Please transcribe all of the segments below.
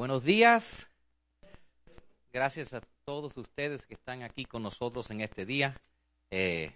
Buenos días. Gracias a todos ustedes que están aquí con nosotros en este día. Eh,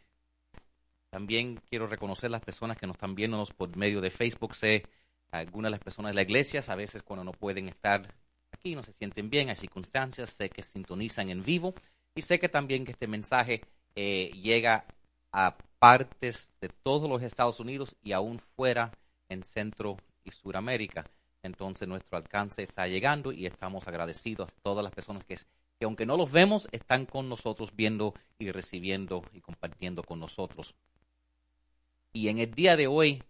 también quiero reconocer las personas que nos están viendo por medio de Facebook. Sé algunas de las personas de la iglesia, a veces cuando no pueden estar aquí, no se sienten bien, hay circunstancias, sé que sintonizan en vivo y sé que también que este mensaje eh, llega a partes de todos los Estados Unidos y aún fuera en Centro y Suramérica. Entonces nuestro alcance está llegando y estamos agradecidos a todas las personas que, que aunque no los vemos, están con nosotros viendo y recibiendo y compartiendo con nosotros. Y en el día de hoy,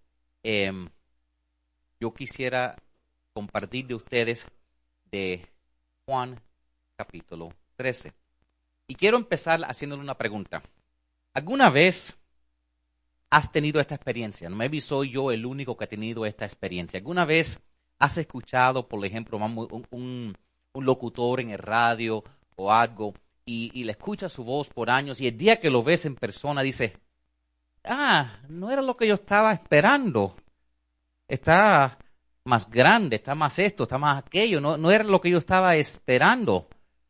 em, yo quisiera compartir de ustedes de Juan capítulo 13. Y quiero empezar haciéndole una pregunta. ¿Alguna vez has tenido esta experiencia? No me soy yo el único que ha tenido esta experiencia. ¿Alguna vez has escuchado, por ejemplo, un, locutor en el radio o algo y, le escuchas su voz por años y el día que lo ves en persona dice, ah, no era lo que yo estaba esperando. Está más grande, está más esto, está más aquello, no, no era lo que yo estaba esperando.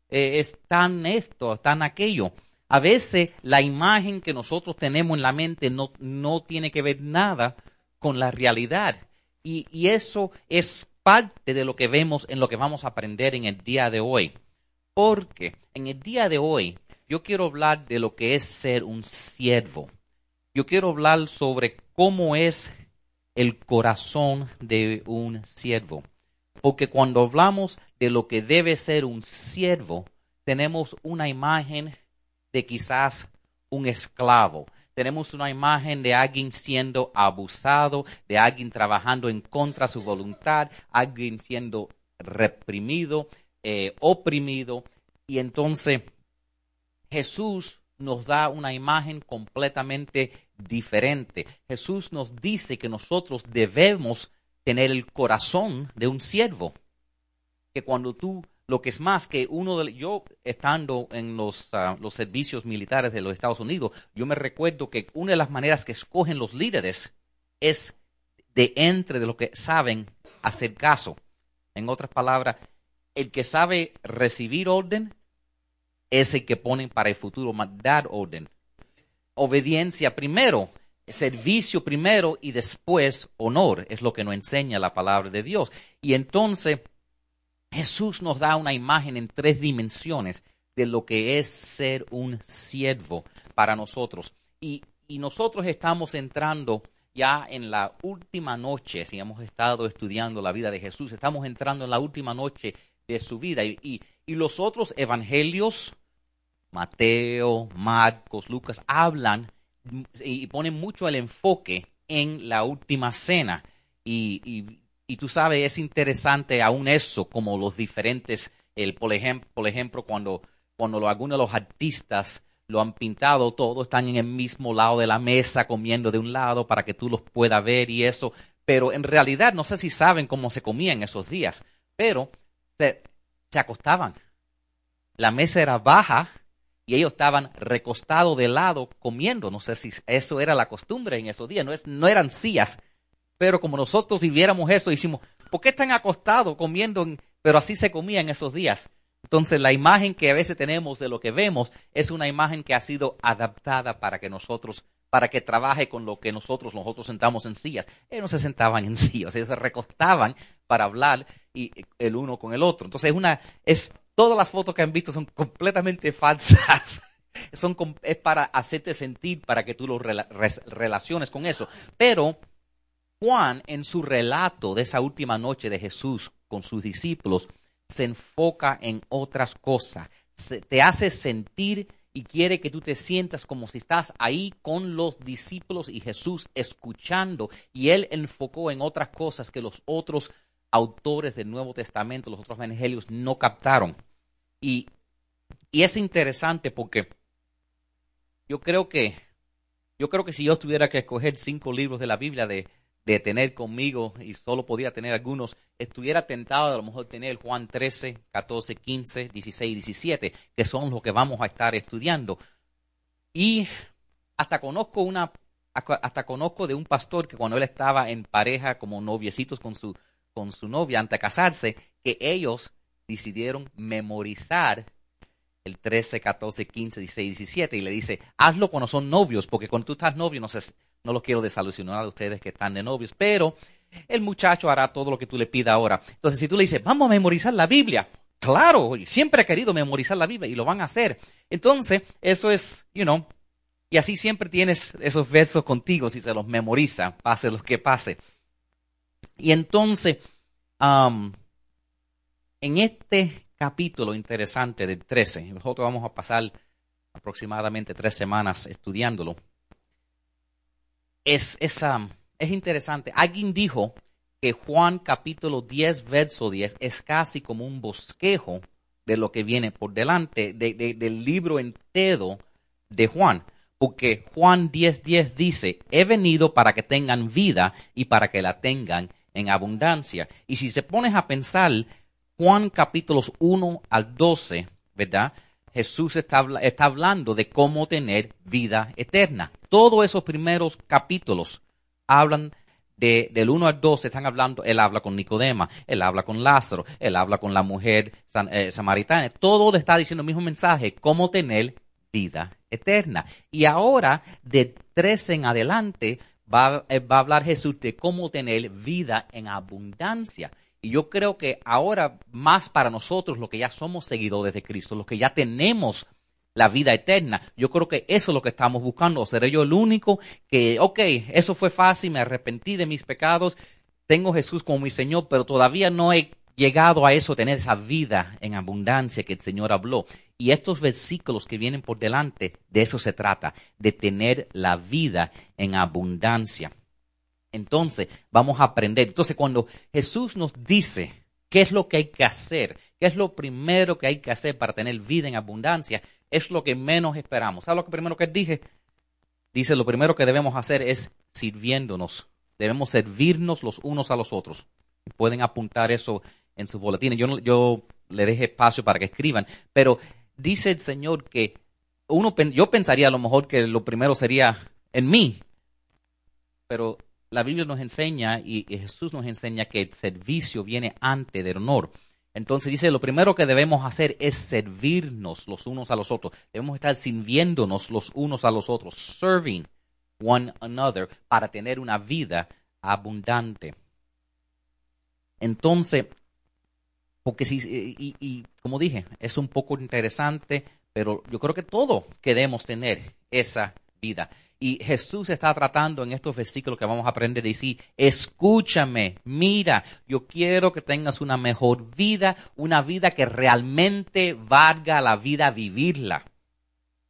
Eh, es tan esto, tan aquello. A veces la imagen que nosotros tenemos en la mente no, no tiene que ver nada con la realidad. Y, eso es parte de lo que vemos en lo que vamos a aprender en el día de hoy. Porque en el día de hoy yo quiero hablar de lo que es ser un siervo. Yo quiero hablar sobre cómo es el corazón de un siervo. Porque cuando hablamos de lo que debe ser un siervo, tenemos una imagen de quizás un esclavo. Tenemos una imagen de alguien siendo abusado, de alguien trabajando en contra de su voluntad, alguien siendo reprimido, eh, oprimido. Y entonces Jesús nos da una imagen completamente diferente. Jesús nos dice que nosotros debemos tener el corazón de un siervo. Que cuando tú lo que es más que uno de yo estando en los, ah, los servicios militares de los Estados Unidos, yo me recuerdo que una de las maneras que escogen los líderes es de entre de lo que saben hacer caso. En otras palabras, el que sabe recibir orden es el que ponen para el futuro dar orden. Obediencia primero, servicio primero y después honor es lo que nos enseña la palabra de Dios. Y entonces Jesús nos da una imagen en tres dimensiones de lo que es ser un siervo para nosotros. Y, nosotros estamos entrando ya en la última noche, si hemos estado estudiando la vida de Jesús, estamos entrando en la última noche de su vida. Y, y los otros evangelios, Mateo, Marcos, Lucas, hablan y ponen mucho el enfoque en la última cena. Y, y tú sabes, es interesante aún eso, como los diferentes, el, por, ejemplo, por ejemplo, cuando, cuando algunos de los artistas lo han pintado, todos están en el mismo lado de la mesa, comiendo de un lado para que tú los puedas ver y eso. Pero en realidad, no sé si saben cómo se comía en esos días, pero se, se acostaban. La mesa era baja y ellos estaban recostados de lado comiendo. No sé si eso era la costumbre en esos días. No, es, no eran sillas, pero como nosotros si viéramos eso, decimos, ¿por qué están acostados comiendo? Pero así se comía en esos días. Entonces la imagen que a veces tenemos de lo que vemos es una imagen que ha sido adaptada para que nosotros, para que trabaje con lo que nosotros, nosotros sentamos en sillas. Ellos no se sentaban en sillas, ellos se recostaban para hablar y el uno con el otro. Entonces es una, es, todas las fotos que han visto son completamente falsas. Son, es para hacerte sentir, para que tú lo relaciones con eso. Pero Juan, en su relato de esa última noche de Jesús con sus discípulos, se enfoca en otras cosas. te hace sentir y quiere que tú te sientas como si estás ahí con los discípulos y Jesús escuchando. Y él enfocó en otras cosas que los otros autores del Nuevo Testamento, los otros evangelios, no captaron. Y, y es interesante porque yo creo que yo creo que si yo tuviera que escoger cinco libros de la Biblia de, de tener conmigo y solo podía tener algunos, estuviera tentado a lo mejor tener Juan 13, 14, 15, 16 y 17, que son los que vamos a estar estudiando. Y hasta conozco una hasta conozco de un pastor que cuando él estaba en pareja como noviecitos con su con su novia antes de casarse, que ellos decidieron memorizar el 13, 14, 15, 16, 17 y le dice, hazlo cuando son novios, porque cuando tú estás novio, no sé, no lo quiero desalusionar a ustedes que están de novios, pero el muchacho hará todo lo que tú le pidas ahora. Entonces, si tú le dices, vamos a memorizar la Biblia, claro, siempre he querido memorizar la Biblia y lo van a hacer. Entonces, eso es, you know, y así siempre tienes esos versos contigo si se los memoriza, pase lo que pase. Y entonces, um, en este capítulo interesante del 13, nosotros vamos a pasar aproximadamente tres semanas estudiándolo, es, es, es interesante. Alguien dijo que Juan capítulo 10, verso 10 es casi como un bosquejo de lo que viene por delante del libro entero de Juan. Porque Juan 10, 10 dice, he venido para que tengan vida y para que la tengan en abundancia. Y si se pones a pensar, Juan capítulos 1 al 12, ¿verdad? Jesús está, está hablando de cómo tener vida eterna. Todos esos primeros capítulos hablan de, del 1 al 12 están hablando, él habla con Nicodema, él habla con Lázaro, él habla con la mujer eh, samaritana. Todo le está diciendo el mismo mensaje, cómo tener vida eterna. Y ahora, de 13 en adelante, va, eh, va a hablar Jesús de cómo tener vida en abundancia. Y yo creo que ahora más para nosotros, los que ya somos seguidores de Cristo, los que ya tenemos la vida eterna. Yo creo que eso es lo que estamos buscando. Seré yo el único que, ok, eso fue fácil, me arrepentí de mis pecados, tengo Jesús como mi Señor, pero todavía no he llegado a eso, tener esa vida en abundancia que el Señor habló. Y estos versículos que vienen por delante, de eso se trata, de tener la vida en abundancia. Entonces, vamos a aprender. Entonces, cuando Jesús nos dice qué es lo que hay que hacer, qué es lo primero que hay que hacer para tener vida en abundancia, es lo que menos esperamos. ¿Sabes lo que primero que dije? Dice, lo primero que debemos hacer es sirviéndonos. Debemos servirnos los unos a los otros. Pueden apuntar eso en sus boletines. Yo, yo le deje espacio para que escriban. Pero dice el Señor que uno, yo pensaría a lo mejor que lo primero sería en mí. Pero la Biblia nos enseña y Jesús nos enseña que el servicio viene antes del honor. Entonces dice, lo primero que debemos hacer es servirnos los unos a los otros. Debemos estar sirviéndonos los unos a los otros, serving one another para tener una vida abundante. Entonces, porque si, y, y, como dije, es un poco interesante, pero yo creo que todos queremos tener esa vida. Y Jesús está tratando en estos versículos que vamos a aprender a decir, escúchame, mira, yo quiero que tengas una mejor vida, una vida que realmente valga la vida vivirla.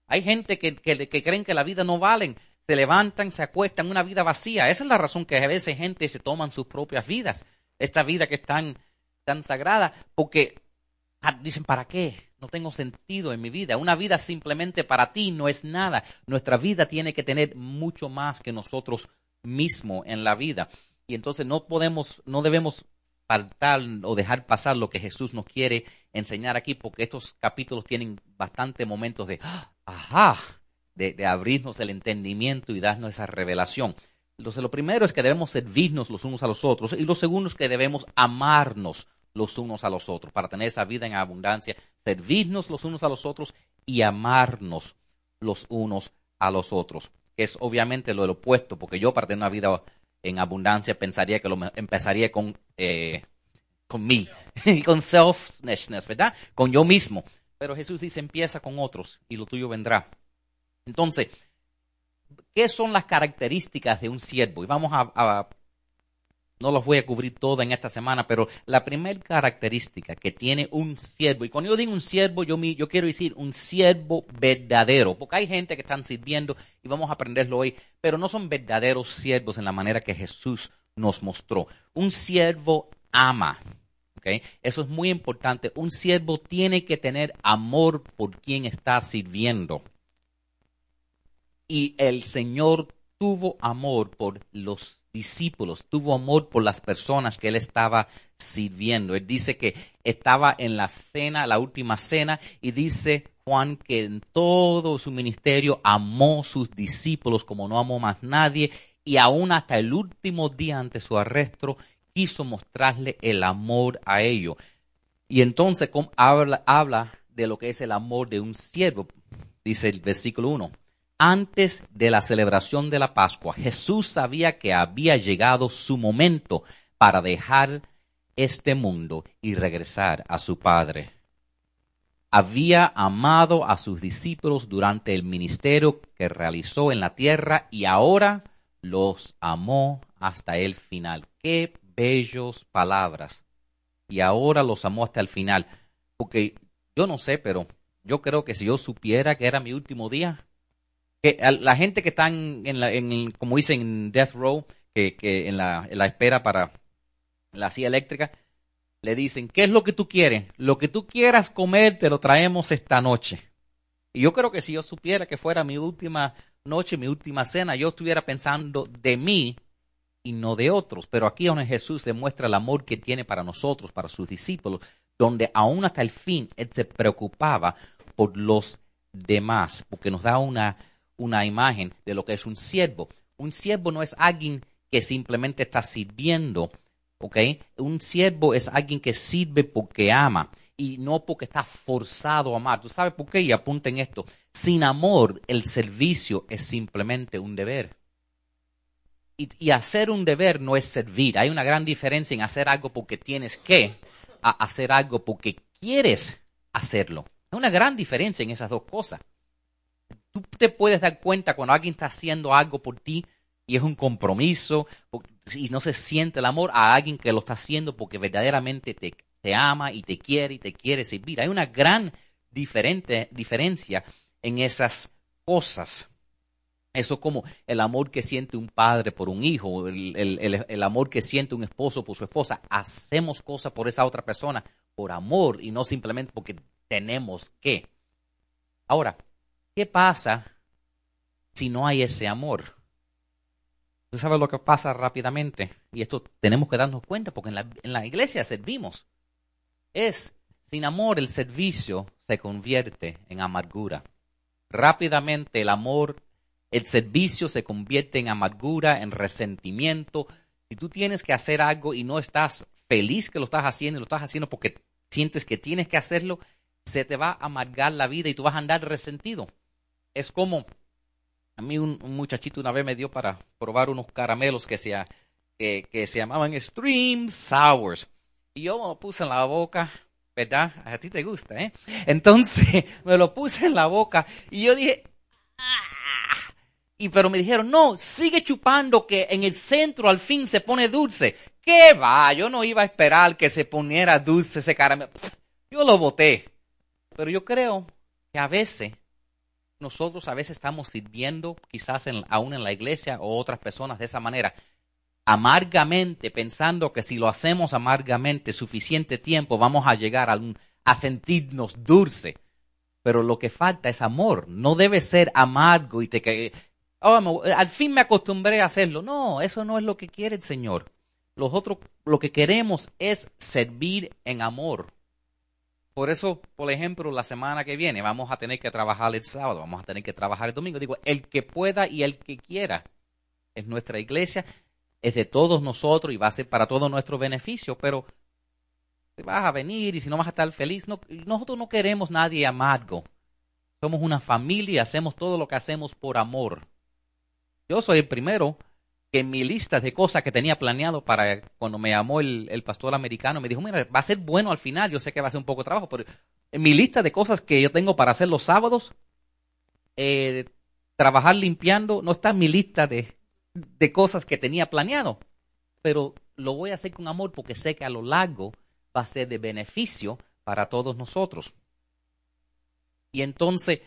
Hay gente que, que, creen que la vida no valen, se levantan, se acuestan, una vida vacía. Esa es la razón que a veces gente se toman sus propias vidas, esta vida que es tan, tan sagrada, porque ah, dicen, ¿para qué? No tengo sentido en mi vida. Una vida simplemente para ti no es nada. Nuestra vida tiene que tener mucho más que nosotros mismos en la vida. Y entonces no podemos, no debemos faltar o dejar pasar lo que Jesús nos quiere enseñar aquí, porque estos capítulos tienen bastante momentos de, ajá, de, de abrirnos el entendimiento y darnos esa revelación. Entonces, lo primero es que debemos servirnos los unos a los otros y lo segundo es que debemos amarnos los unos a los otros, para tener esa vida en abundancia, servirnos los unos a los otros y amarnos los unos a los otros. Es obviamente lo opuesto, porque yo para tener una vida en abundancia pensaría que lo empezaría con, eh, con mí, con selfishness, ¿verdad? Con yo mismo. Pero Jesús dice, empieza con otros y lo tuyo vendrá. Entonces, ¿qué son las características de un siervo? Y vamos a no los voy a cubrir todo en esta semana, pero la primera característica que tiene un siervo, y cuando yo digo un siervo, yo, yo quiero decir un siervo verdadero, porque hay gente que están sirviendo y vamos a aprenderlo hoy, pero no son verdaderos siervos en la manera que Jesús nos mostró. Un siervo ama. Eso es muy importante. Un siervo tiene que tener amor por quien está sirviendo. Y el Señor tuvo amor por los discípulos, tuvo amor por las personas que él estaba sirviendo. Él dice que estaba en la cena, la última cena, y dice Juan que en todo su ministerio amó sus discípulos como no amó más nadie, y aún hasta el último día ante su arresto quiso mostrarle el amor a ellos. Y entonces habla, habla de lo que es el amor de un siervo, dice el versículo 1. Antes de la celebración de la Pascua, Jesús sabía que había llegado su momento para dejar este mundo y regresar a su Padre. Había amado a sus discípulos durante el ministerio que realizó en la tierra y ahora los amó hasta el final. Qué bellos palabras. Y ahora los amó hasta el final. Porque yo no sé, pero yo creo que si yo supiera que era mi último día, que la gente que está en, la, en como dicen, en death row, que, que en, la, en la espera para la silla eléctrica, le dicen, ¿qué es lo que tú quieres? Lo que tú quieras comer te lo traemos esta noche. Y yo creo que si yo supiera que fuera mi última noche, mi última cena, yo estuviera pensando de mí y no de otros. Pero aquí donde Jesús demuestra el amor que tiene para nosotros, para sus discípulos, donde aún hasta el fin Él se preocupaba por los demás, porque nos da una, una imagen de lo que es un siervo. Un siervo no es alguien que simplemente está sirviendo, ¿ok? Un siervo es alguien que sirve porque ama y no porque está forzado a amar. ¿Tú sabes por qué? Y apunten esto. Sin amor, el servicio es simplemente un deber. Y, hacer un deber no es servir. Hay una gran diferencia en hacer algo porque tienes que, a hacer algo porque quieres hacerlo. Hay una gran diferencia en esas dos cosas. Tú te puedes dar cuenta cuando alguien está haciendo algo por ti y es un compromiso y no se siente el amor a alguien que lo está haciendo porque verdaderamente te, ama y te quiere y te quiere servir. Hay una gran diferente, diferencia en esas cosas. Eso como el amor que siente un padre por un hijo, el, el, el, amor que siente un esposo por su esposa. Hacemos cosas por esa otra persona por amor y no simplemente porque tenemos que. Ahora, ¿qué pasa si no hay ese amor? Usted sabe lo que pasa rápidamente, y esto tenemos que darnos cuenta porque en la, en la iglesia servimos es, sin amor el servicio se convierte en amargura. Rápidamente el amor, el servicio se convierte en amargura, en resentimiento. Si tú tienes que hacer algo y no estás feliz que lo estás haciendo y lo estás haciendo porque sientes que tienes que hacerlo, se te va a amargar la vida y tú vas a andar resentido. Es como a mí un, muchachito una vez me dio para probar unos caramelos que se, que, se llamaban Extreme Sours. Y yo me lo puse en la boca, ¿verdad? A ti te gusta, ¿eh? Entonces me lo puse en la boca y yo dije, ¡Ah! y pero me dijeron, no, sigue chupando que en el centro al fin se pone dulce. ¿Qué va? Yo no iba a esperar que se poniera dulce ese caramelo. Yo lo boté. Pero yo creo que a veces, nosotros a veces estamos sirviendo, quizás aún en la iglesia o otras personas de esa manera amargamente, pensando que si lo hacemos amargamente suficiente tiempo vamos a llegar a, a sentirnos dulce. Pero lo que falta es amor. No debe ser amargo y te que oh, al fin me acostumbré a hacerlo. No, eso no es lo que quiere el Señor. Los otros, lo que queremos es servir en amor. Por eso, por ejemplo, la semana que viene vamos a tener que trabajar el sábado, vamos a tener que trabajar el domingo. Digo, el que pueda y el que quiera. Es nuestra iglesia es de todos nosotros y va a ser para todo nuestro beneficio, pero vas a venir y si no vas a estar feliz, no, nosotros no queremos nadie amargo. Somos una familia, hacemos todo lo que hacemos por amor. Yo soy el primero que en mi lista de cosas que tenía planeado para cuando me llamó el, pastor americano, me dijo, mira, va a ser bueno al final, yo sé que va a ser un poco de trabajo, pero en mi lista de cosas que yo tengo para hacer los sábados, eh, trabajar limpiando, no está en mi lista de, de cosas que tenía planeado, pero lo voy a hacer con amor porque sé que a lo largo va a ser de beneficio para todos nosotros. Y entonces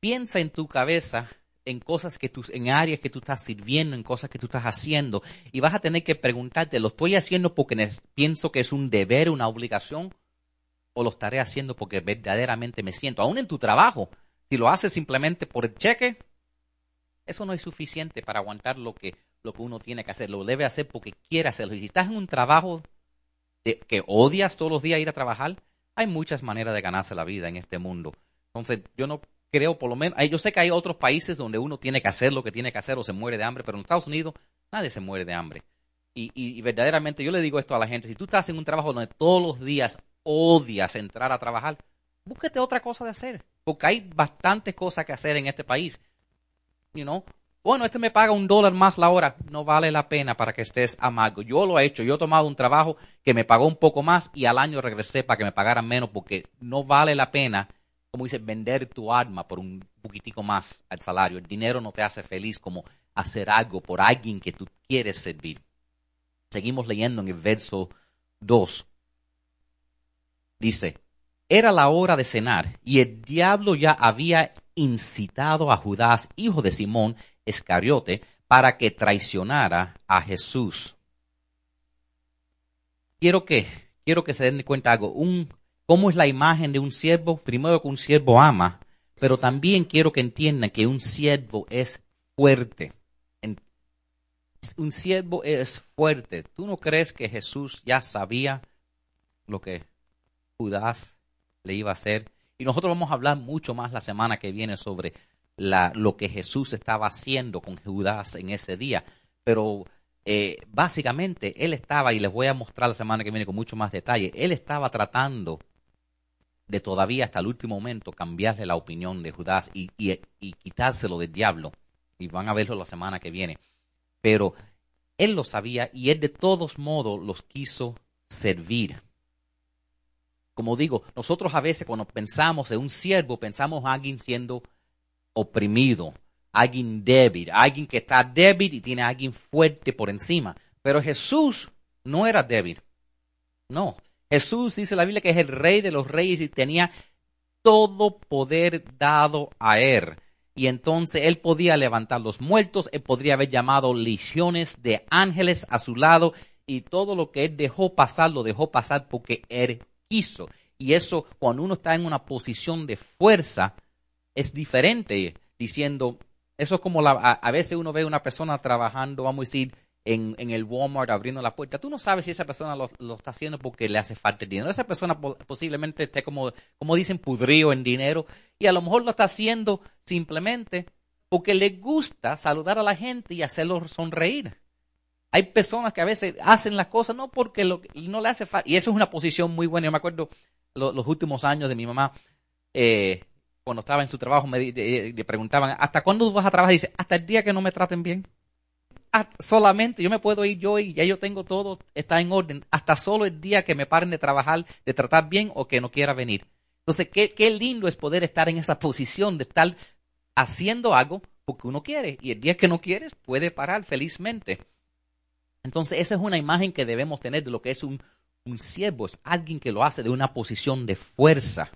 piensa en tu cabeza en cosas que tú, en áreas que tú estás sirviendo, en cosas que tú estás haciendo, y vas a tener que preguntarte, ¿lo estoy haciendo porque pienso que es un deber, una obligación, o lo estaré haciendo porque verdaderamente me siento? Aún en tu trabajo, si lo haces simplemente por el cheque, eso no es suficiente para aguantar lo que, lo que uno tiene que hacer. Lo debe hacer porque quiere hacerlo. Y si estás en un trabajo que odias todos los días ir a trabajar, hay muchas maneras de ganarse la vida en este mundo. Entonces, yo no creo, por lo menos, yo sé que hay otros países donde uno tiene que hacer lo que tiene que hacer o se muere de hambre, pero en Estados Unidos nadie se muere de hambre. Y, y, verdaderamente yo le digo esto a la gente, si tú estás en un trabajo donde todos los días odias entrar a trabajar, búsquete otra cosa de hacer, porque hay bastantes cosas que hacer en este país. You know? Bueno, este me paga un dólar más la hora, no vale la pena para que estés amargo. Yo lo he hecho, yo he tomado un trabajo que me pagó un poco más y al año regresé para que me pagaran menos porque no vale la pena, como dice, vender tu alma por un poquitico más al salario. El dinero no te hace feliz como hacer algo por alguien que tú quieres servir. Seguimos leyendo en el verso 2. Dice, era la hora de cenar y el diablo ya había incitado a Judas, hijo de Simón Escariote, para que traicionara a Jesús. Quiero que, quiero que se den cuenta algo, un, cómo es la imagen de un siervo, primero que un siervo ama, pero también quiero que entiendan que un siervo es fuerte. Un siervo es fuerte. ¿Tú no crees que Jesús ya sabía lo que Judas le iba a hacer. Y nosotros vamos a hablar mucho más la semana que viene sobre lo que Jesús estaba haciendo con Judas en ese día. Pero eh, básicamente él estaba, y les voy a mostrar la semana que viene con mucho más detalle, él estaba tratando de todavía hasta el último momento cambiarle la opinión de Judas y, y, y quitárselo del diablo. Y van a verlo la semana que viene. Pero él lo sabía y él de todos modos los quiso servir como digo, nosotros a veces cuando pensamos en un siervo, pensamos en alguien siendo oprimido, alguien débil, alguien que está débil y tiene a alguien fuerte por encima. Pero Jesús no era débil. No. Jesús dice la Biblia que es el rey de los reyes y tenía todo poder dado a él. Y entonces él podía levantar los muertos, él podría haber llamado legiones de ángeles a su lado y todo lo que él dejó pasar, lo dejó pasar porque él hizo. Y eso, cuando uno está en una posición de fuerza, es diferente diciendo, eso es como la, a, veces uno ve a una persona trabajando, vamos a decir, en, el Walmart abriendo la puerta. Tú no sabes si esa persona lo, lo, está haciendo porque le hace falta el dinero. Esa persona posiblemente esté como, como dicen, pudrío en dinero. Y a lo mejor lo está haciendo simplemente porque le gusta saludar a la gente y hacerlo sonreír. Hay personas que a veces hacen las cosas no porque lo, no le hace falta. Y eso es una posición muy buena. Yo me acuerdo los últimos años de mi mamá, eh, cuando estaba en su trabajo, me le preguntaban, ¿hasta cuándo vas a trabajar? Y dice, hasta el día que no me traten bien. Solamente yo me puedo ir yo y ya yo tengo todo, está en orden, hasta solo el día que me paren de trabajar, de tratar bien o que no quiera venir. Entonces, qué, qué lindo es poder estar en esa posición de estar haciendo algo porque uno quiere y el día que no quieres puede parar felizmente. Entonces, esa es una imagen que debemos tener de lo que es un, un siervo, es alguien que lo hace de una posición de fuerza.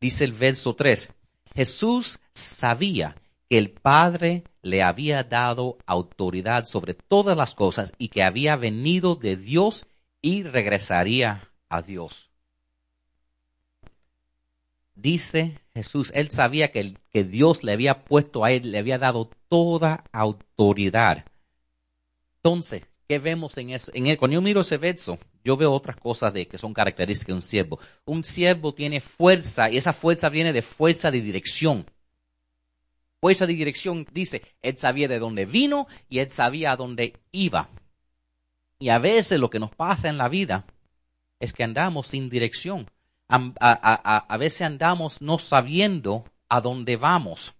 Dice el verso 3, Jesús sabía que el Padre le había dado autoridad sobre todas las cosas y que había venido de Dios y regresaría a Dios. Dice Jesús, él sabía que, que Dios le había puesto a él, le había dado toda autoridad. Entonces, ¿Qué vemos en eso? En cuando yo miro ese verso, yo veo otras cosas de que son características de un siervo. Un siervo tiene fuerza y esa fuerza viene de fuerza de dirección. Fuerza de dirección dice, él sabía de dónde vino y él sabía a dónde iba. Y a veces lo que nos pasa en la vida es que andamos sin dirección. A, veces andamos no sabiendo a dónde vamos.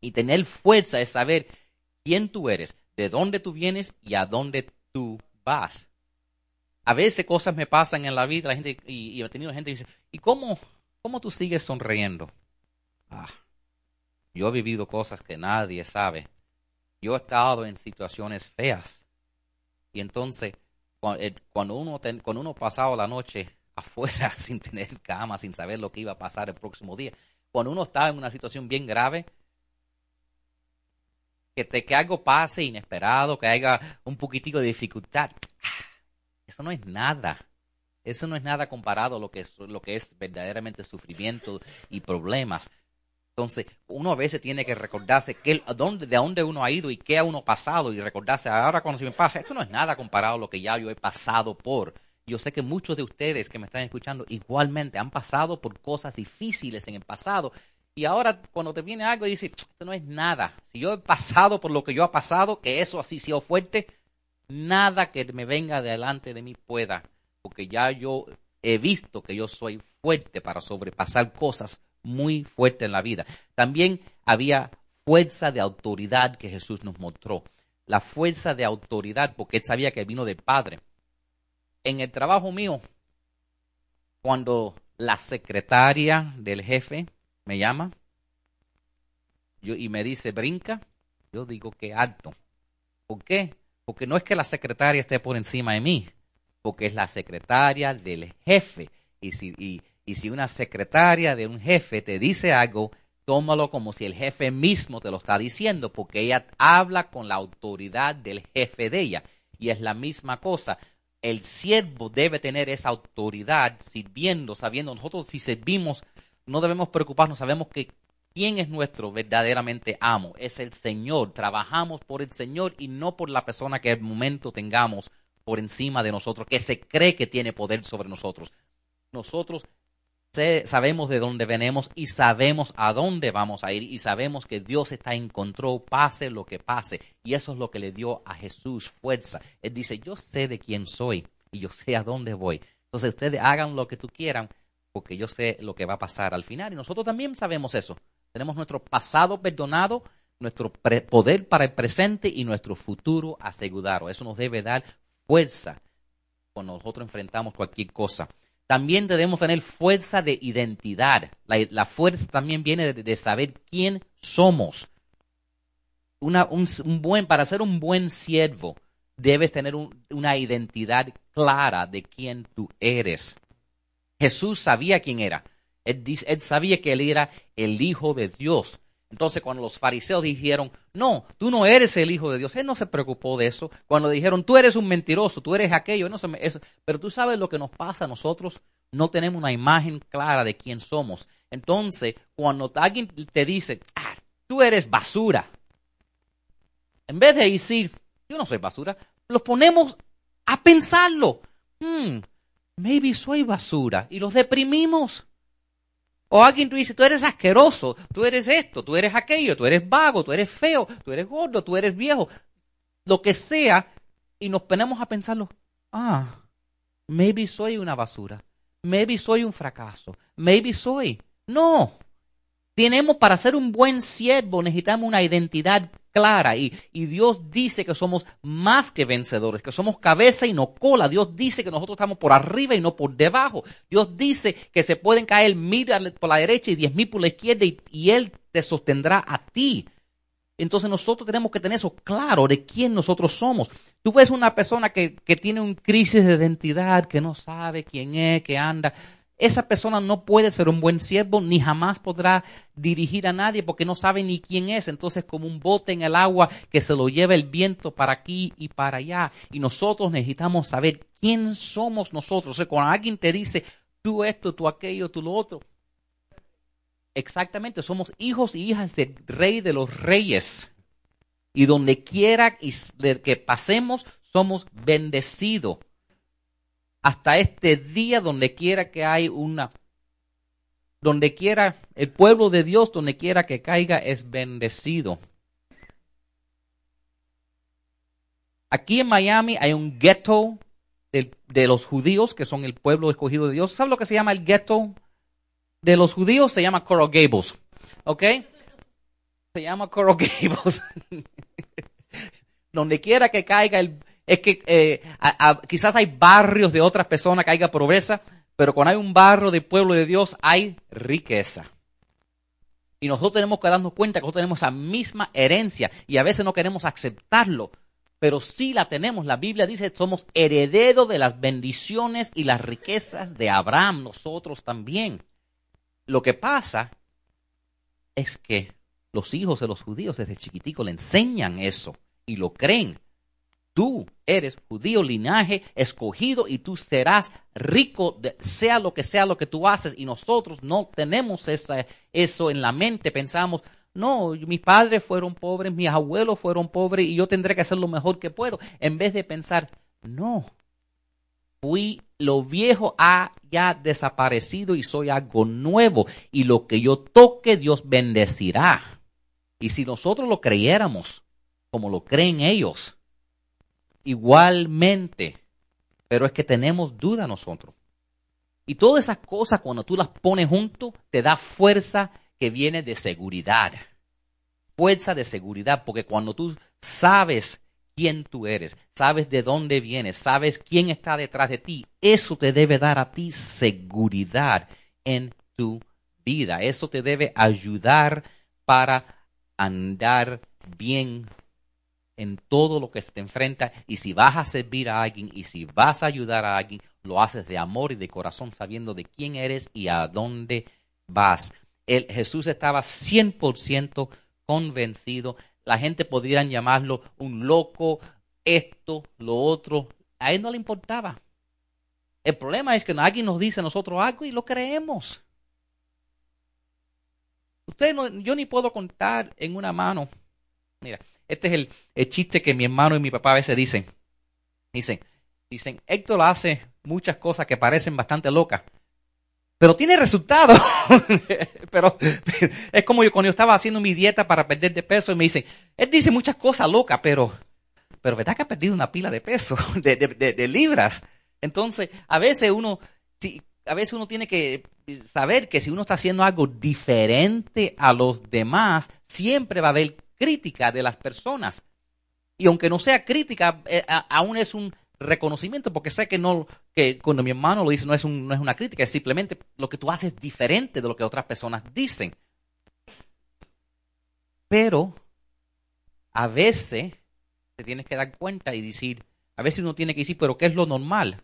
Y tener fuerza es saber quién tú eres, de dónde tú vienes y a dónde tú vas. A veces cosas me pasan en la vida la gente, y, he tenido gente que dice, ¿y cómo, cómo tú sigues sonriendo? Ah, yo he vivido cosas que nadie sabe. Yo he estado en situaciones feas. Y entonces, eh, cuando uno, cuando uno pasaba la noche afuera sin tener cama, sin saber lo que iba a pasar el próximo día, cuando uno estaba en una situación bien grave, que, te, que algo pase inesperado, que haya un poquitico de dificultad. Eso no es nada. Eso no es nada comparado a lo que es, lo que es verdaderamente sufrimiento y problemas. Entonces, uno a veces tiene que recordarse que, dónde, de dónde uno ha ido y qué ha uno pasado y recordarse, ahora cuando se me pasa, esto no es nada comparado a lo que ya yo he pasado por. Yo sé que muchos de ustedes que me están escuchando igualmente han pasado por cosas difíciles en el pasado y ahora cuando te viene algo y dices, esto no es nada. Si yo he pasado por lo que yo he pasado, que eso así sea fuerte, nada que me venga delante de mí pueda. Porque ya yo he visto que yo soy fuerte para sobrepasar cosas muy fuertes en la vida. También había fuerza de autoridad que Jesús nos mostró. La fuerza de autoridad, porque él sabía que vino del Padre. En el trabajo mío, cuando la secretaria del jefe me llama yo, y me dice brinca, yo digo que alto. ¿Por qué? Porque no es que la secretaria esté por encima de mí, porque es la secretaria del jefe. Y si, y si una secretaria de un jefe te dice algo, tómalo como si el jefe mismo te lo está diciendo, porque ella habla con la autoridad del jefe de ella. Y es la misma cosa. El siervo debe tener esa autoridad sirviendo, sabiendo nosotros si servimos, no debemos preocuparnos, sabemos que quién es nuestro verdaderamente amo, es el Señor. Trabajamos por el Señor y no por la persona que el momento tengamos por encima de nosotros, que se cree que tiene poder sobre nosotros. Nosotros sabemos de dónde venimos y sabemos a dónde vamos a ir y sabemos que Dios está en control, pase lo que pase. Y eso es lo que le dio a Jesús fuerza. Él dice, yo sé de quién soy y yo sé a dónde voy. Entonces ustedes hagan lo que tú quieran porque yo sé lo que va a pasar al final. Y nosotros también sabemos eso. Tenemos nuestro pasado perdonado, nuestro poder para el presente y nuestro futuro asegurado. Eso nos debe dar fuerza cuando nosotros enfrentamos cualquier cosa. También debemos tener fuerza de identidad. La, fuerza también viene de, saber quién somos. Una, un, buen, para ser un buen siervo, debes tener una identidad clara de quién tú eres. Jesús sabía quién era. Él, él, sabía que él era el Hijo de Dios. Entonces, cuando los fariseos dijeron, no, tú no eres el Hijo de Dios, él no se preocupó de eso. Cuando dijeron, tú eres un mentiroso, tú eres aquello, no se eso. pero tú sabes lo que nos pasa a nosotros, no tenemos una imagen clara de quién somos. Entonces, cuando alguien te dice, ah, tú eres basura, en vez de decir, yo no soy basura, los ponemos a pensarlo. Hmm, maybe soy basura. Y los deprimimos. O alguien tú dice, tú eres asqueroso, tú eres esto, tú eres aquello, tú eres vago, tú eres feo, tú eres gordo, tú eres viejo, lo que sea, y nos ponemos a pensarlo, ah, maybe soy una basura, maybe soy un fracaso, maybe soy. No, tenemos para ser un buen siervo necesitamos una identidad clara y, Dios dice que somos más que vencedores, que somos cabeza y no cola. Dios dice que nosotros estamos por arriba y no por debajo. Dios dice que se pueden caer mil por la derecha y diez mil por la izquierda y, Él te sostendrá a ti. Entonces nosotros tenemos que tener eso claro de quién nosotros somos. Tú ves una persona que, que tiene un crisis de identidad, que no sabe quién es, que anda esa persona no puede ser un buen siervo ni jamás podrá dirigir a nadie porque no sabe ni quién es. Entonces, como un bote en el agua que se lo lleva el viento para aquí y para allá. Y nosotros necesitamos saber quién somos nosotros. O sea, cuando alguien te dice tú esto, tú aquello, tú lo otro. Exactamente, somos hijos y hijas del rey de los reyes. Y donde quiera que pasemos, somos bendecidos hasta este día donde quiera que hay una, donde quiera el pueblo de Dios, donde quiera que caiga, es bendecido. Aquí en Miami hay un ghetto de, los judíos, que son el pueblo escogido de Dios. ¿Sabe lo que se llama el ghetto de los judíos? Se llama Coral Gables. ¿Ok? Se llama Coral Gables. Donde quiera que caiga el, es que eh, quizás hay barrios de otras personas que haya pobreza, pero cuando hay un barrio del pueblo de Dios hay riqueza. Y nosotros tenemos que darnos cuenta que nosotros tenemos esa misma herencia y a veces no queremos aceptarlo, pero sí la tenemos. La Biblia dice que somos herederos de las bendiciones y las riquezas de Abraham, nosotros también. Lo que pasa es que los hijos de los judíos desde chiquitico le enseñan eso y lo creen. Tú eres judío, linaje escogido y tú serás rico, sea lo que sea lo que tú haces. Y nosotros no tenemos esa, eso en la mente. Pensamos, no, mis padres fueron pobres, mis abuelos fueron pobres y yo tendré que hacer lo mejor que puedo. En vez de pensar, no, fui, lo viejo ha ya desaparecido y soy algo nuevo. Y lo que yo toque, Dios bendecirá. Y si nosotros lo creyéramos, como lo creen ellos, igualmente, pero es que tenemos duda nosotros. Y todas esas cosas, cuando tú las pones junto, te da fuerza que viene de seguridad. Fuerza de seguridad, porque cuando tú sabes quién tú eres, sabes de dónde vienes, sabes quién está detrás de ti, eso te debe dar a ti seguridad en tu vida. Eso te debe ayudar para andar bien en todo lo que se te enfrenta y si vas a servir a alguien y si vas a ayudar a alguien, lo haces de amor y de corazón sabiendo de quién eres y a dónde vas. El, Jesús estaba 100% convencido la gente podrían llamarlo un loco, esto, lo otro. A él no le importaba. El problema es que alguien nos dice a nosotros algo y lo creemos. Ustedes no, yo ni puedo contar en una mano. Mira, este es el, chiste que mi hermano y mi papá a veces dicen. Dicen, dicen, Héctor hace muchas cosas que parecen bastante locas, pero tiene resultados. pero es como yo cuando yo estaba haciendo mi dieta para perder de peso y me dicen, él dice muchas cosas locas, pero, pero verdad que ha perdido una pila de peso, de, de, libras. Entonces, a veces uno, si, a veces uno tiene que saber que si uno está haciendo algo diferente a los demás, siempre va a haber crítica de las personas. Y aunque no sea crítica, eh, aún es un reconocimiento, porque sé que no, que cuando mi hermano lo dice no es, un, no es una crítica, es simplemente lo que tú haces diferente de lo que otras personas dicen. Pero a veces te tienes que dar cuenta y decir, a veces uno tiene que decir, pero ¿qué es lo normal?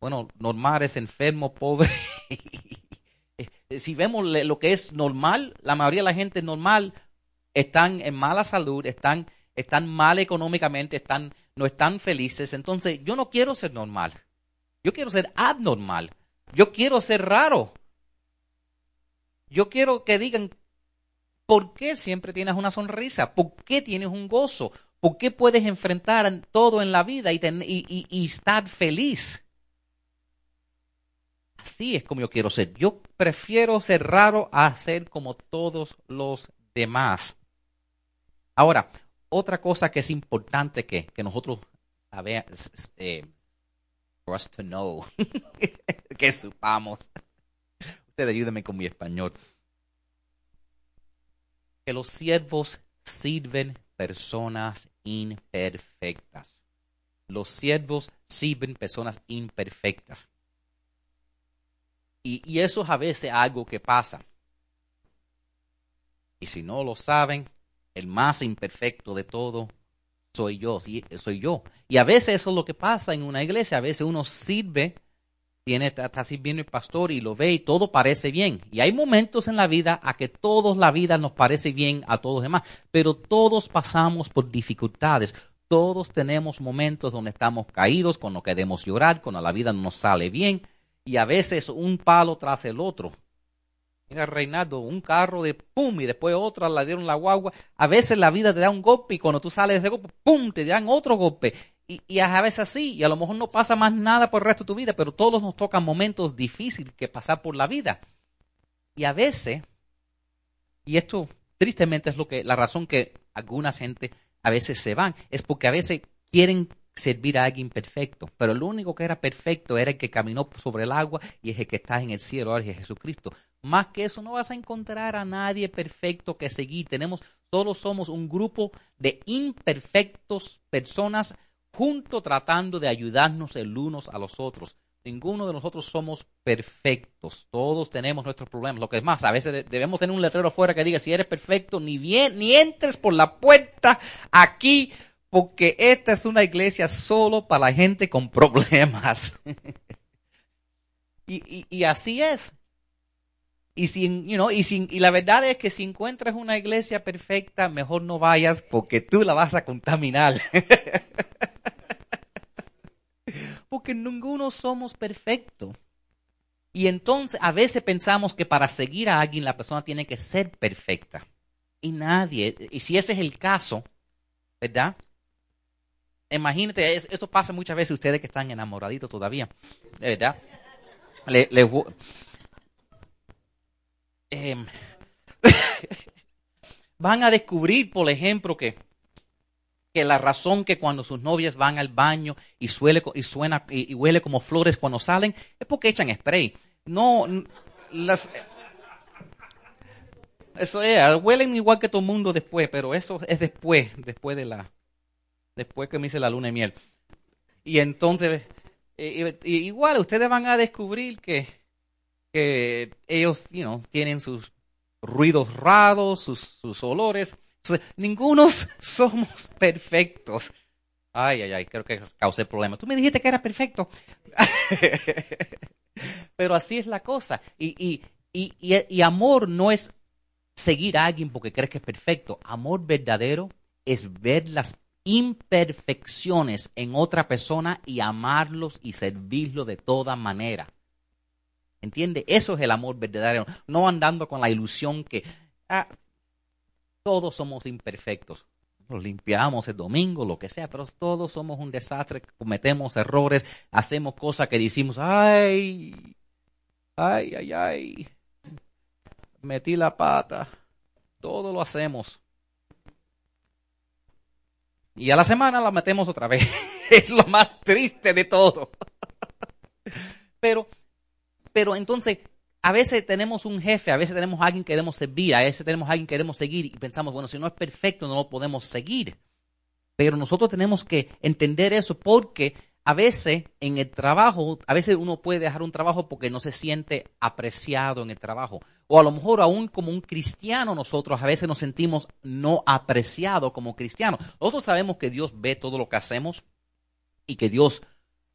Bueno, normal es enfermo, pobre. si vemos lo que es normal, la mayoría de la gente normal están en mala salud, están, están mal económicamente, están no están felices, entonces yo no quiero ser normal. Yo quiero ser abnormal. Yo quiero ser raro. Yo quiero que digan, ¿por qué siempre tienes una sonrisa? ¿Por qué tienes un gozo? ¿Por qué puedes enfrentar todo en la vida y, y estar feliz? Así es como yo quiero ser. Yo prefiero ser raro a ser como todos los demás. Ahora, otra cosa que es importante que, nosotros sabemos, eh, for us to know, que supamos. Ustedes ayúdenme con mi español. Que los siervos sirven personas imperfectas. Los siervos sirven personas imperfectas. Y, y, eso es a veces algo que pasa. Y si no lo saben, el más imperfecto de todo soy yo, soy yo. Y a veces eso es lo que pasa en una iglesia, a veces uno sirve, tiene, está sirviendo el pastor y lo ve y todo parece bien. Y hay momentos en la vida a que todos la vida nos parece bien a todos los demás, pero todos pasamos por dificultades. Todos tenemos momentos donde estamos caídos, cuando queremos llorar, cuando la vida no nos sale bien, y a veces un palo tras el otro. Mira, Reinaldo, un carro de pum y después otra la dieron la guagua. A veces la vida te da un golpe y cuando tú sales de ese golpe, pum, te dan otro golpe. Y, y, a veces así, y a lo mejor no pasa más nada por el resto de tu vida, pero todos nos tocan momentos difíciles que pasar por la vida. Y a veces, y esto tristemente es lo que, la razón que algunas gente a veces se van, es porque a veces quieren servir a alguien perfecto, pero el único que era perfecto era el que caminó sobre el agua y es el que está en el cielo, ahora es Jesucristo. Más que eso, no vas a encontrar a nadie perfecto que seguir. Tenemos, todos somos un grupo de imperfectos personas juntos tratando de ayudarnos el unos a los otros. Ninguno de nosotros somos perfectos. Todos tenemos nuestros problemas. Lo que es más, a veces debemos tener un letrero fuera que diga, si eres perfecto, ni bien, ni entres por la puerta aquí, porque esta es una iglesia solo para la gente con problemas. y, y así es. Y, sin, you y, sin, y la verdad es que si encuentras una iglesia perfecta, mejor no vayas porque tú la vas a contaminar. porque ninguno somos perfectos. Y entonces a veces pensamos que para seguir a alguien la persona tiene que ser perfecta. Y nadie, y si ese es el caso, ¿verdad? Imagínate, esto pasa muchas veces ustedes que están enamoraditos todavía, ¿verdad? Le, le, Em, van a descubrir, por ejemplo, que, que la razón que cuando sus novias van al baño y, suele, y, suena, y, huele como flores cuando salen es porque echan spray. no, las, eso es, huelen igual que todo el mundo después, pero eso es después, después de la, después que me hice la luna de miel. Y entonces, eh, igual ustedes van a descubrir que, ellos, you know, tienen sus ruidos raros, sus, sus olores. ninguno somos perfectos. Ay, ay, ay, creo que causé problemas. Tú me dijiste que era perfecto. Pero así es la cosa. Y, y, y, y, amor no es seguir a alguien porque crees que es perfecto. Amor verdadero es ver las imperfecciones en otra persona y amarlos y servirlo de toda manera. ¿Entiende? Eso es el amor verdadero. No andando con la ilusión que ah, todos somos imperfectos. Nos limpiamos el domingo, lo que sea, pero todos somos un desastre, cometemos errores, hacemos cosas que decimos, ay, ay, ay, ay, metí la pata. Todo lo hacemos. Y a la semana la metemos otra vez. es lo más triste de todo. pero, pero entonces, a veces tenemos un jefe, a veces tenemos a alguien que queremos servir, a veces tenemos a alguien que queremos seguir y pensamos, bueno, si no es perfecto, no lo podemos seguir. Pero nosotros tenemos que entender eso porque a veces en el trabajo, a veces uno puede dejar un trabajo porque no se siente apreciado en el trabajo. O a lo mejor aún como un cristiano nosotros a veces nos sentimos no apreciados como cristianos. Nosotros sabemos que Dios ve todo lo que hacemos y que Dios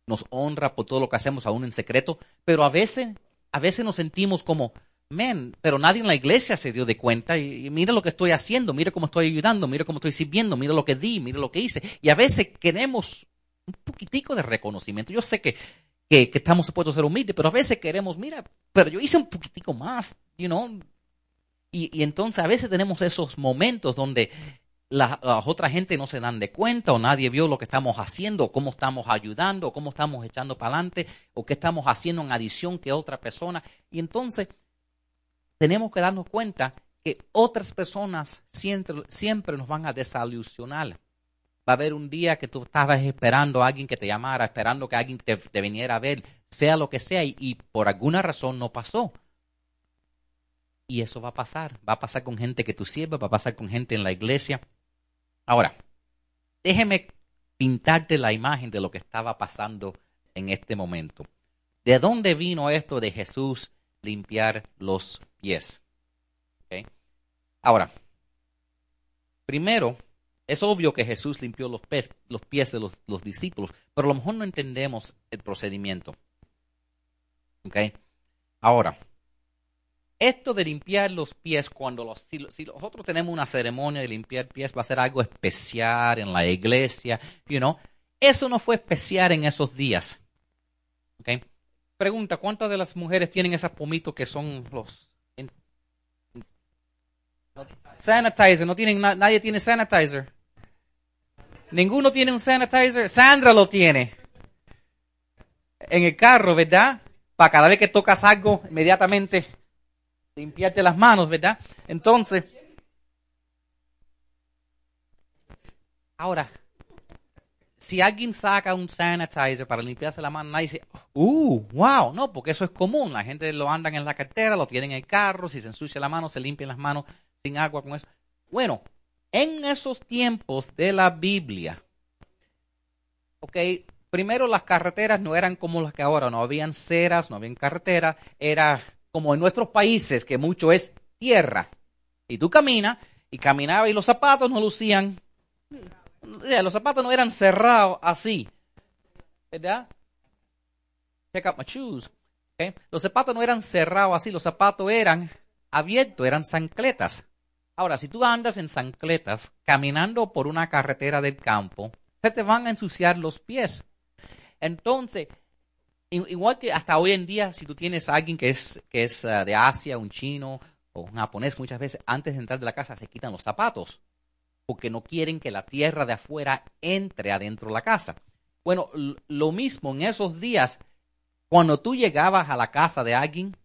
nos honra por todo lo que hacemos aún en secreto, pero a veces, a veces nos sentimos como, men, pero nadie en la iglesia se dio de cuenta y, mira lo que estoy haciendo, mira cómo estoy ayudando, mira cómo estoy sirviendo, mira lo que di, mira lo que hice. Y a veces queremos un poquitico de reconocimiento. Yo sé que, que, estamos supuestos a ser humildes, pero a veces queremos, mira, pero yo hice un poquitico más, you know. Y, y entonces a veces tenemos esos momentos donde la, otra gente no se dan de cuenta o nadie vio lo que estamos haciendo, cómo estamos ayudando, cómo estamos echando para adelante, o qué estamos haciendo en adición que otra persona. Y entonces tenemos que darnos cuenta que otras personas siempre, siempre nos van a desilusionar va a haber un día que tú estabas esperando a alguien que te llamara, esperando que alguien te, viniera a ver, sea lo que sea, y, por alguna razón no pasó. Y eso va a pasar. Va a pasar con gente que tú sirves, va a pasar con gente en la iglesia. Ahora, déjeme pintarte la imagen de lo que estaba pasando en este momento. ¿De dónde vino esto de Jesús limpiar los pies? Ahora, primero, es obvio que Jesús limpió los, pies, los pies de los, discípulos, pero a lo mejor no entendemos el procedimiento. ¿Ok? Ahora, esto de limpiar los pies, cuando los, si, nosotros tenemos una ceremonia de limpiar pies, va a ser algo especial en la iglesia, you know, eso no fue especial en esos días. Pregunta, ¿cuántas de las mujeres tienen esos pomitos que son los... sanitizer, no tienen, nadie tiene sanitizer. Ninguno tiene un sanitizer. Sandra lo tiene. En el carro, ¿verdad? Para cada vez que tocas algo, inmediatamente limpiarte las manos, ¿verdad? Entonces, ahora, si alguien saca un sanitizer para limpiarse la mano, nadie dice, uh, wow, no, porque eso es común. La gente lo andan en la cartera, lo tienen en el carro, si se ensucia la mano, se limpian las manos sin agua con eso. Bueno, en esos tiempos de la Biblia, ok, primero las carreteras no eran como las que ahora, no habían ceras, no habían carretera, era como en nuestros países, que mucho es tierra. Y tú caminas, y caminaba y los zapatos no lucían, los zapatos no eran cerrados así, ¿verdad? Check out my shoes. Okay. Los zapatos no eran cerrados así, los zapatos eran abiertos, eran zancletas. Ahora, si tú andas en zancletas caminando por una carretera del campo, se te van a ensuciar los pies. Entonces, igual que hasta hoy en día, si tú tienes a alguien que es, que es ah, de Asia, un chino o un japonés, muchas veces antes de entrar de la casa se quitan los zapatos porque no quieren que la tierra de afuera entre adentro de la casa. Bueno, lo mismo en esos días, cuando tú llegabas a la casa de alguien,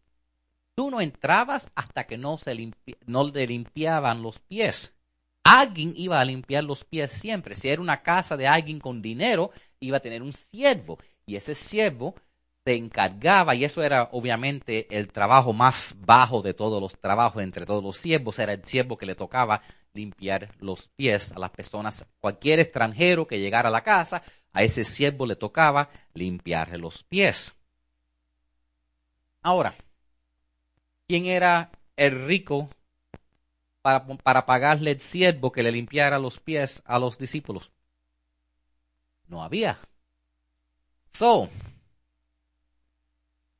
Tú no entrabas hasta que no, se no le limpiaban los pies. Alguien iba a limpiar los pies siempre. Si era una casa de alguien con dinero, iba a tener un siervo. Y ese siervo se encargaba, y eso era obviamente el trabajo más bajo de todos los trabajos entre todos los siervos, era el siervo que le tocaba limpiar los pies a las personas. Cualquier extranjero que llegara a la casa, a ese siervo le tocaba limpiar los pies. Ahora, ¿quién era el rico para, para pagarle el siervo que le limpiara los pies a los discípulos? No había. So,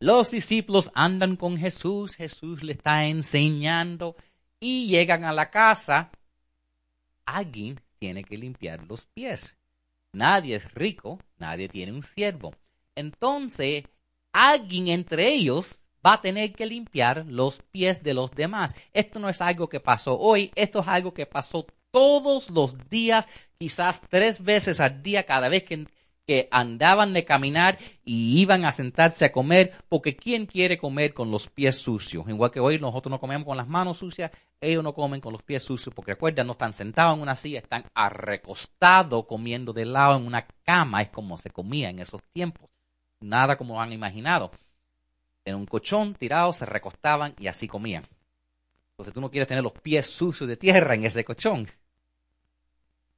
los discípulos andan con Jesús, Jesús le está enseñando y llegan a la casa. Alguien tiene que limpiar los pies. Nadie es rico, nadie tiene un siervo. Entonces, alguien entre ellos va a tener que limpiar los pies de los demás. Esto no es algo que pasó hoy, esto es algo que pasó todos los días, quizás tres veces al día, cada vez que, que andaban de caminar y iban a sentarse a comer, porque ¿quién quiere comer con los pies sucios? Igual que hoy nosotros no comemos con las manos sucias, ellos no comen con los pies sucios, porque recuerden, no están sentados en una silla, están arrecostados comiendo de lado en una cama, es como se comía en esos tiempos. Nada como han imaginado. En un colchón tirado se recostaban y así comían. Entonces tú no quieres tener los pies sucios de tierra en ese colchón.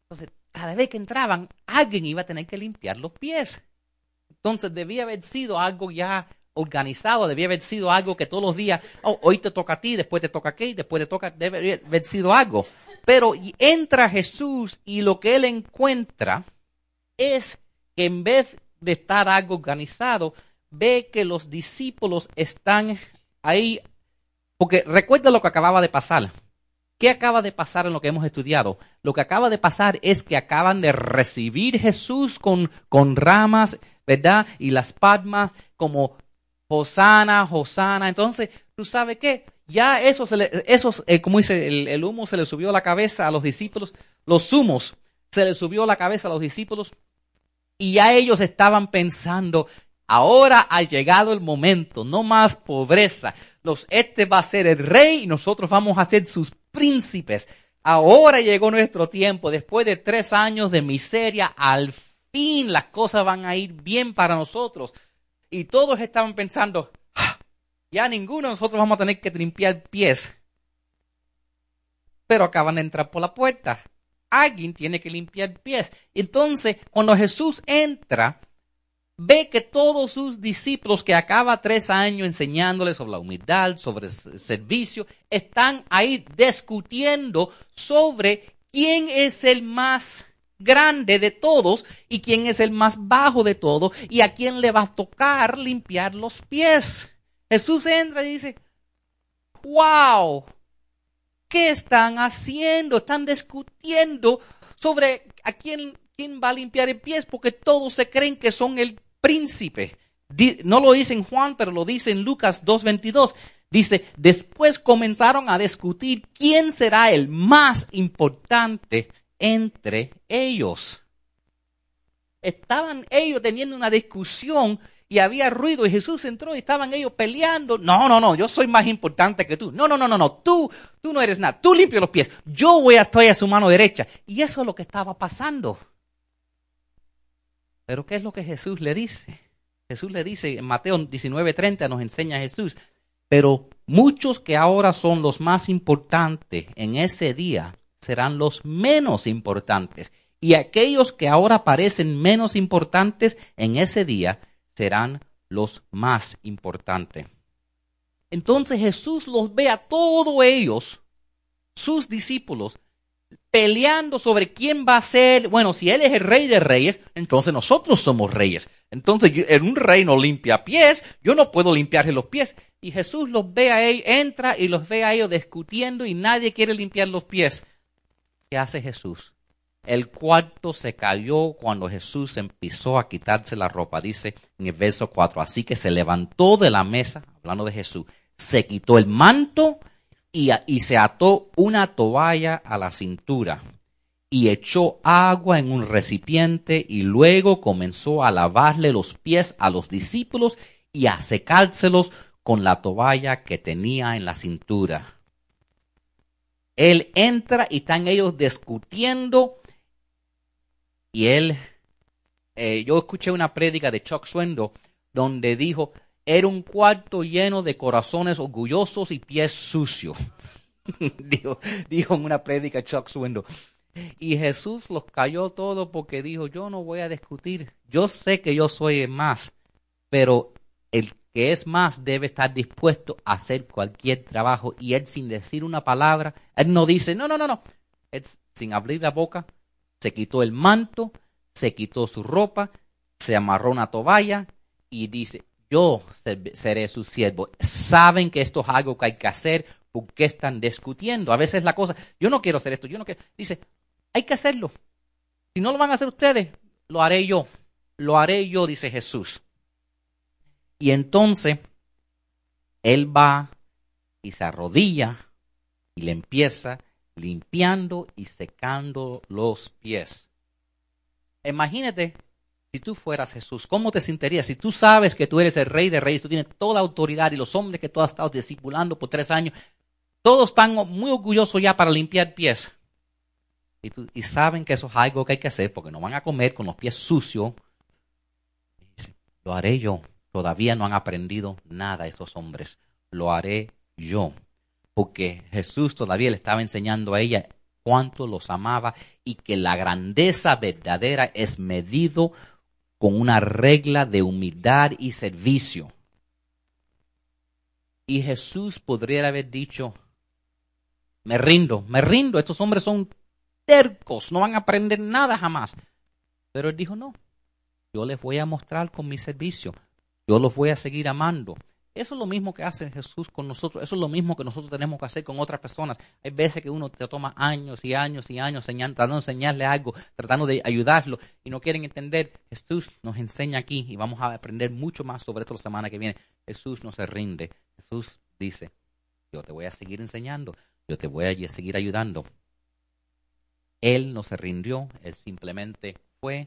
Entonces, cada vez que entraban, alguien iba a tener que limpiar los pies. Entonces debía haber sido algo ya organizado, debía haber sido algo que todos los días, oh, hoy te toca a ti, después te toca a aquí, después te toca, debe haber sido algo. Pero entra Jesús y lo que él encuentra es que en vez de estar algo organizado, ve que los discípulos están ahí, porque recuerda lo que acababa de pasar. ¿Qué acaba de pasar en lo que hemos estudiado? Lo que acaba de pasar es que acaban de recibir Jesús con, con ramas, ¿verdad? Y las palmas como Hosana, Hosana. Entonces, ¿tú sabes qué? Ya eso, esos, eh, como dice, el, el, humo se le subió a la cabeza a los discípulos. Los humos se le subió a la cabeza a los discípulos. Y ya ellos estaban pensando, ahora ha llegado el momento, no más pobreza. Los, este va a ser el rey y nosotros vamos a ser sus príncipes. Ahora llegó nuestro tiempo, después de tres años de miseria, al fin las cosas van a ir bien para nosotros. Y todos estaban pensando, ah, ya ninguno de nosotros vamos a tener que limpiar pies. Pero acaban de entrar por la puerta. Alguien tiene que limpiar pies. Entonces, cuando Jesús entra, ve que todos sus discípulos que acaba tres años enseñándoles sobre la humildad, sobre servicio, están ahí discutiendo sobre quién es el más grande de todos y quién es el más bajo de todos y a quién le va a tocar limpiar los pies. Jesús entra y dice, wow, ¿qué están haciendo? Están discutiendo sobre a quién, quién va a limpiar el pies porque todos se creen que son el príncipe. No lo dice en Juan, pero lo dice en Lucas 2.22. Dice, después comenzaron a discutir quién será el más importante entre ellos. Estaban ellos teniendo una discusión y había ruido y Jesús entró y estaban ellos peleando. No, no, no, yo soy más importante que tú. No, no, no, no, no, tú, tú no eres nada. Tú limpio los pies. Yo voy a estar a su mano derecha. Y eso es lo que estaba pasando. Pero ¿qué es lo que Jesús le dice? Jesús le dice en Mateo 19:30 nos enseña Jesús, pero muchos que ahora son los más importantes en ese día serán los menos importantes y aquellos que ahora parecen menos importantes en ese día serán los más importantes. Entonces Jesús los ve a todos ellos, sus discípulos, peleando sobre quién va a ser, bueno, si él es el rey de reyes, entonces nosotros somos reyes. Entonces, en un rey no limpia pies, yo no puedo limpiarle los pies. Y Jesús los ve a ellos, entra y los ve a ellos discutiendo y nadie quiere limpiar los pies. ¿Qué hace Jesús? El cuarto se cayó cuando Jesús empezó a quitarse la ropa, dice en el verso 4. Así que se levantó de la mesa, hablando de Jesús, se quitó el manto y, se ató una toalla a la cintura y echó agua en un recipiente y luego comenzó a lavarle los pies a los discípulos y a secárselos con la toalla que tenía en la cintura. Él entra y están ellos discutiendo y él, eh, yo escuché una prédica de Chuck Swendo donde dijo, era un cuarto lleno de corazones orgullosos y pies sucios. dijo, dijo en una prédica Chuck Swindoll. Y Jesús los cayó todo porque dijo, yo no voy a discutir. Yo sé que yo soy el más, pero el que es más debe estar dispuesto a hacer cualquier trabajo. Y él sin decir una palabra, él no dice, no, no, no, no. Sin abrir la boca, se quitó el manto, se quitó su ropa, se amarró una toalla y dice, yo seré su siervo. Saben que esto es algo que hay que hacer, ¿por qué están discutiendo? A veces la cosa, yo no quiero hacer esto, yo no quiero. Dice, hay que hacerlo. Si no lo van a hacer ustedes, lo haré yo. Lo haré yo, dice Jesús. Y entonces, él va y se arrodilla y le empieza limpiando y secando los pies. Imagínate si tú fueras Jesús, ¿cómo te sentirías? Si tú sabes que tú eres el rey de reyes, tú tienes toda autoridad y los hombres que tú has estado discipulando por tres años, todos están muy orgullosos ya para limpiar pies. Y, saben que eso es algo que hay que hacer porque no van a comer con los pies sucios. Lo haré yo. Todavía no han aprendido nada estos hombres. Lo haré yo. Porque Jesús todavía le estaba enseñando a ella cuánto los amaba y que la grandeza verdadera es medido con una regla de humildad y servicio. Y Jesús podría haber dicho, me rindo, me rindo, estos hombres son tercos, no van a aprender nada jamás. Pero él dijo, no, yo les voy a mostrar con mi servicio, yo los voy a seguir amando. Eso es lo mismo que hace Jesús con nosotros, eso es lo mismo que nosotros tenemos que hacer con otras personas. Hay veces que uno te toma años y años y años tratando de enseñarle algo, tratando de ayudarlo y no quieren entender. Jesús nos enseña aquí y vamos a aprender mucho más sobre esto la semana que viene. Jesús no se rinde. Jesús dice, yo te voy a seguir enseñando, yo te voy a seguir ayudando. Él no se rindió, él simplemente fue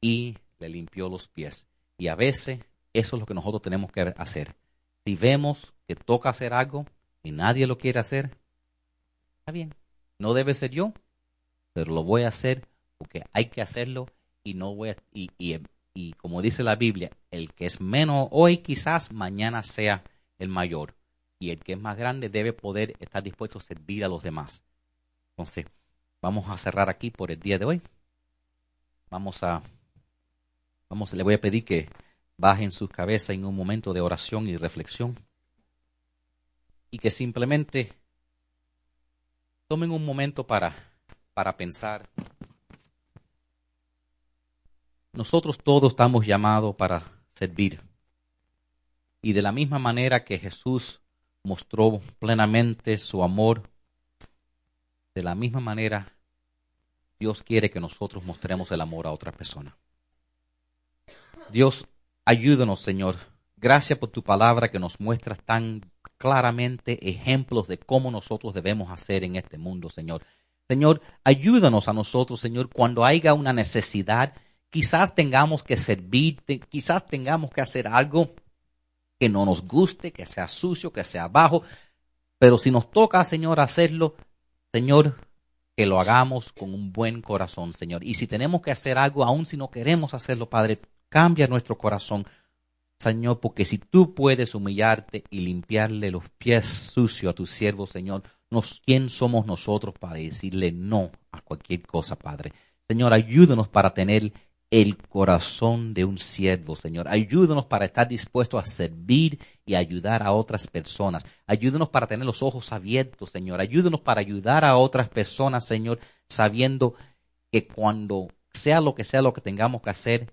y le limpió los pies. Y a veces eso es lo que nosotros tenemos que hacer. Si vemos que toca hacer algo y nadie lo quiere hacer, está bien. No debe ser yo, pero lo voy a hacer porque hay que hacerlo y no voy a, y, y, y como dice la Biblia, el que es menos hoy quizás mañana sea el mayor y el que es más grande debe poder estar dispuesto a servir a los demás. Entonces, Vamos a cerrar aquí por el día de hoy. Vamos a, vamos, le voy a pedir que bajen sus cabezas en un momento de oración y reflexión y que simplemente tomen un momento para, para pensar. Nosotros todos estamos llamados para servir. Y de la misma manera que Jesús mostró plenamente su amor de la misma manera, Dios quiere que nosotros mostremos el amor a otra persona. Dios, ayúdanos, Señor. Gracias por tu palabra que nos muestra tan claramente ejemplos de cómo nosotros debemos hacer en este mundo, Señor. Señor, ayúdanos a nosotros, Señor, cuando haya una necesidad, quizás tengamos que servir, quizás tengamos que hacer algo que no nos guste, que sea sucio, que sea bajo, pero si nos toca, Señor, hacerlo, Señor, que lo hagamos con un buen corazón, Señor. Y si tenemos que hacer algo, aun si no queremos hacerlo, Padre, cambia nuestro corazón, Señor, porque si tú puedes humillarte y limpiarle los pies sucios a tu siervo, Señor, nos, ¿quién somos nosotros para decirle no a cualquier cosa, Padre? Señor, ayúdanos para tener el corazón de un siervo, Señor. Ayúdanos para estar dispuestos a servir y ayudar a otras personas. Ayúdanos para tener los ojos abiertos, Señor. Ayúdanos para ayudar a otras personas, Señor, sabiendo que cuando sea lo que sea lo que tengamos que hacer,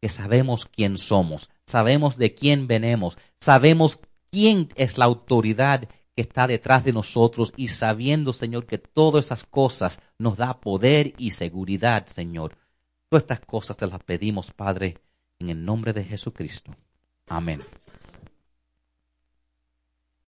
que sabemos quién somos, sabemos de quién venemos, sabemos quién es la autoridad que está detrás de nosotros y sabiendo, Señor, que todas esas cosas nos da poder y seguridad, Señor. Todas estas cosas te las pedimos, Padre, en el nombre de Jesucristo. Amén.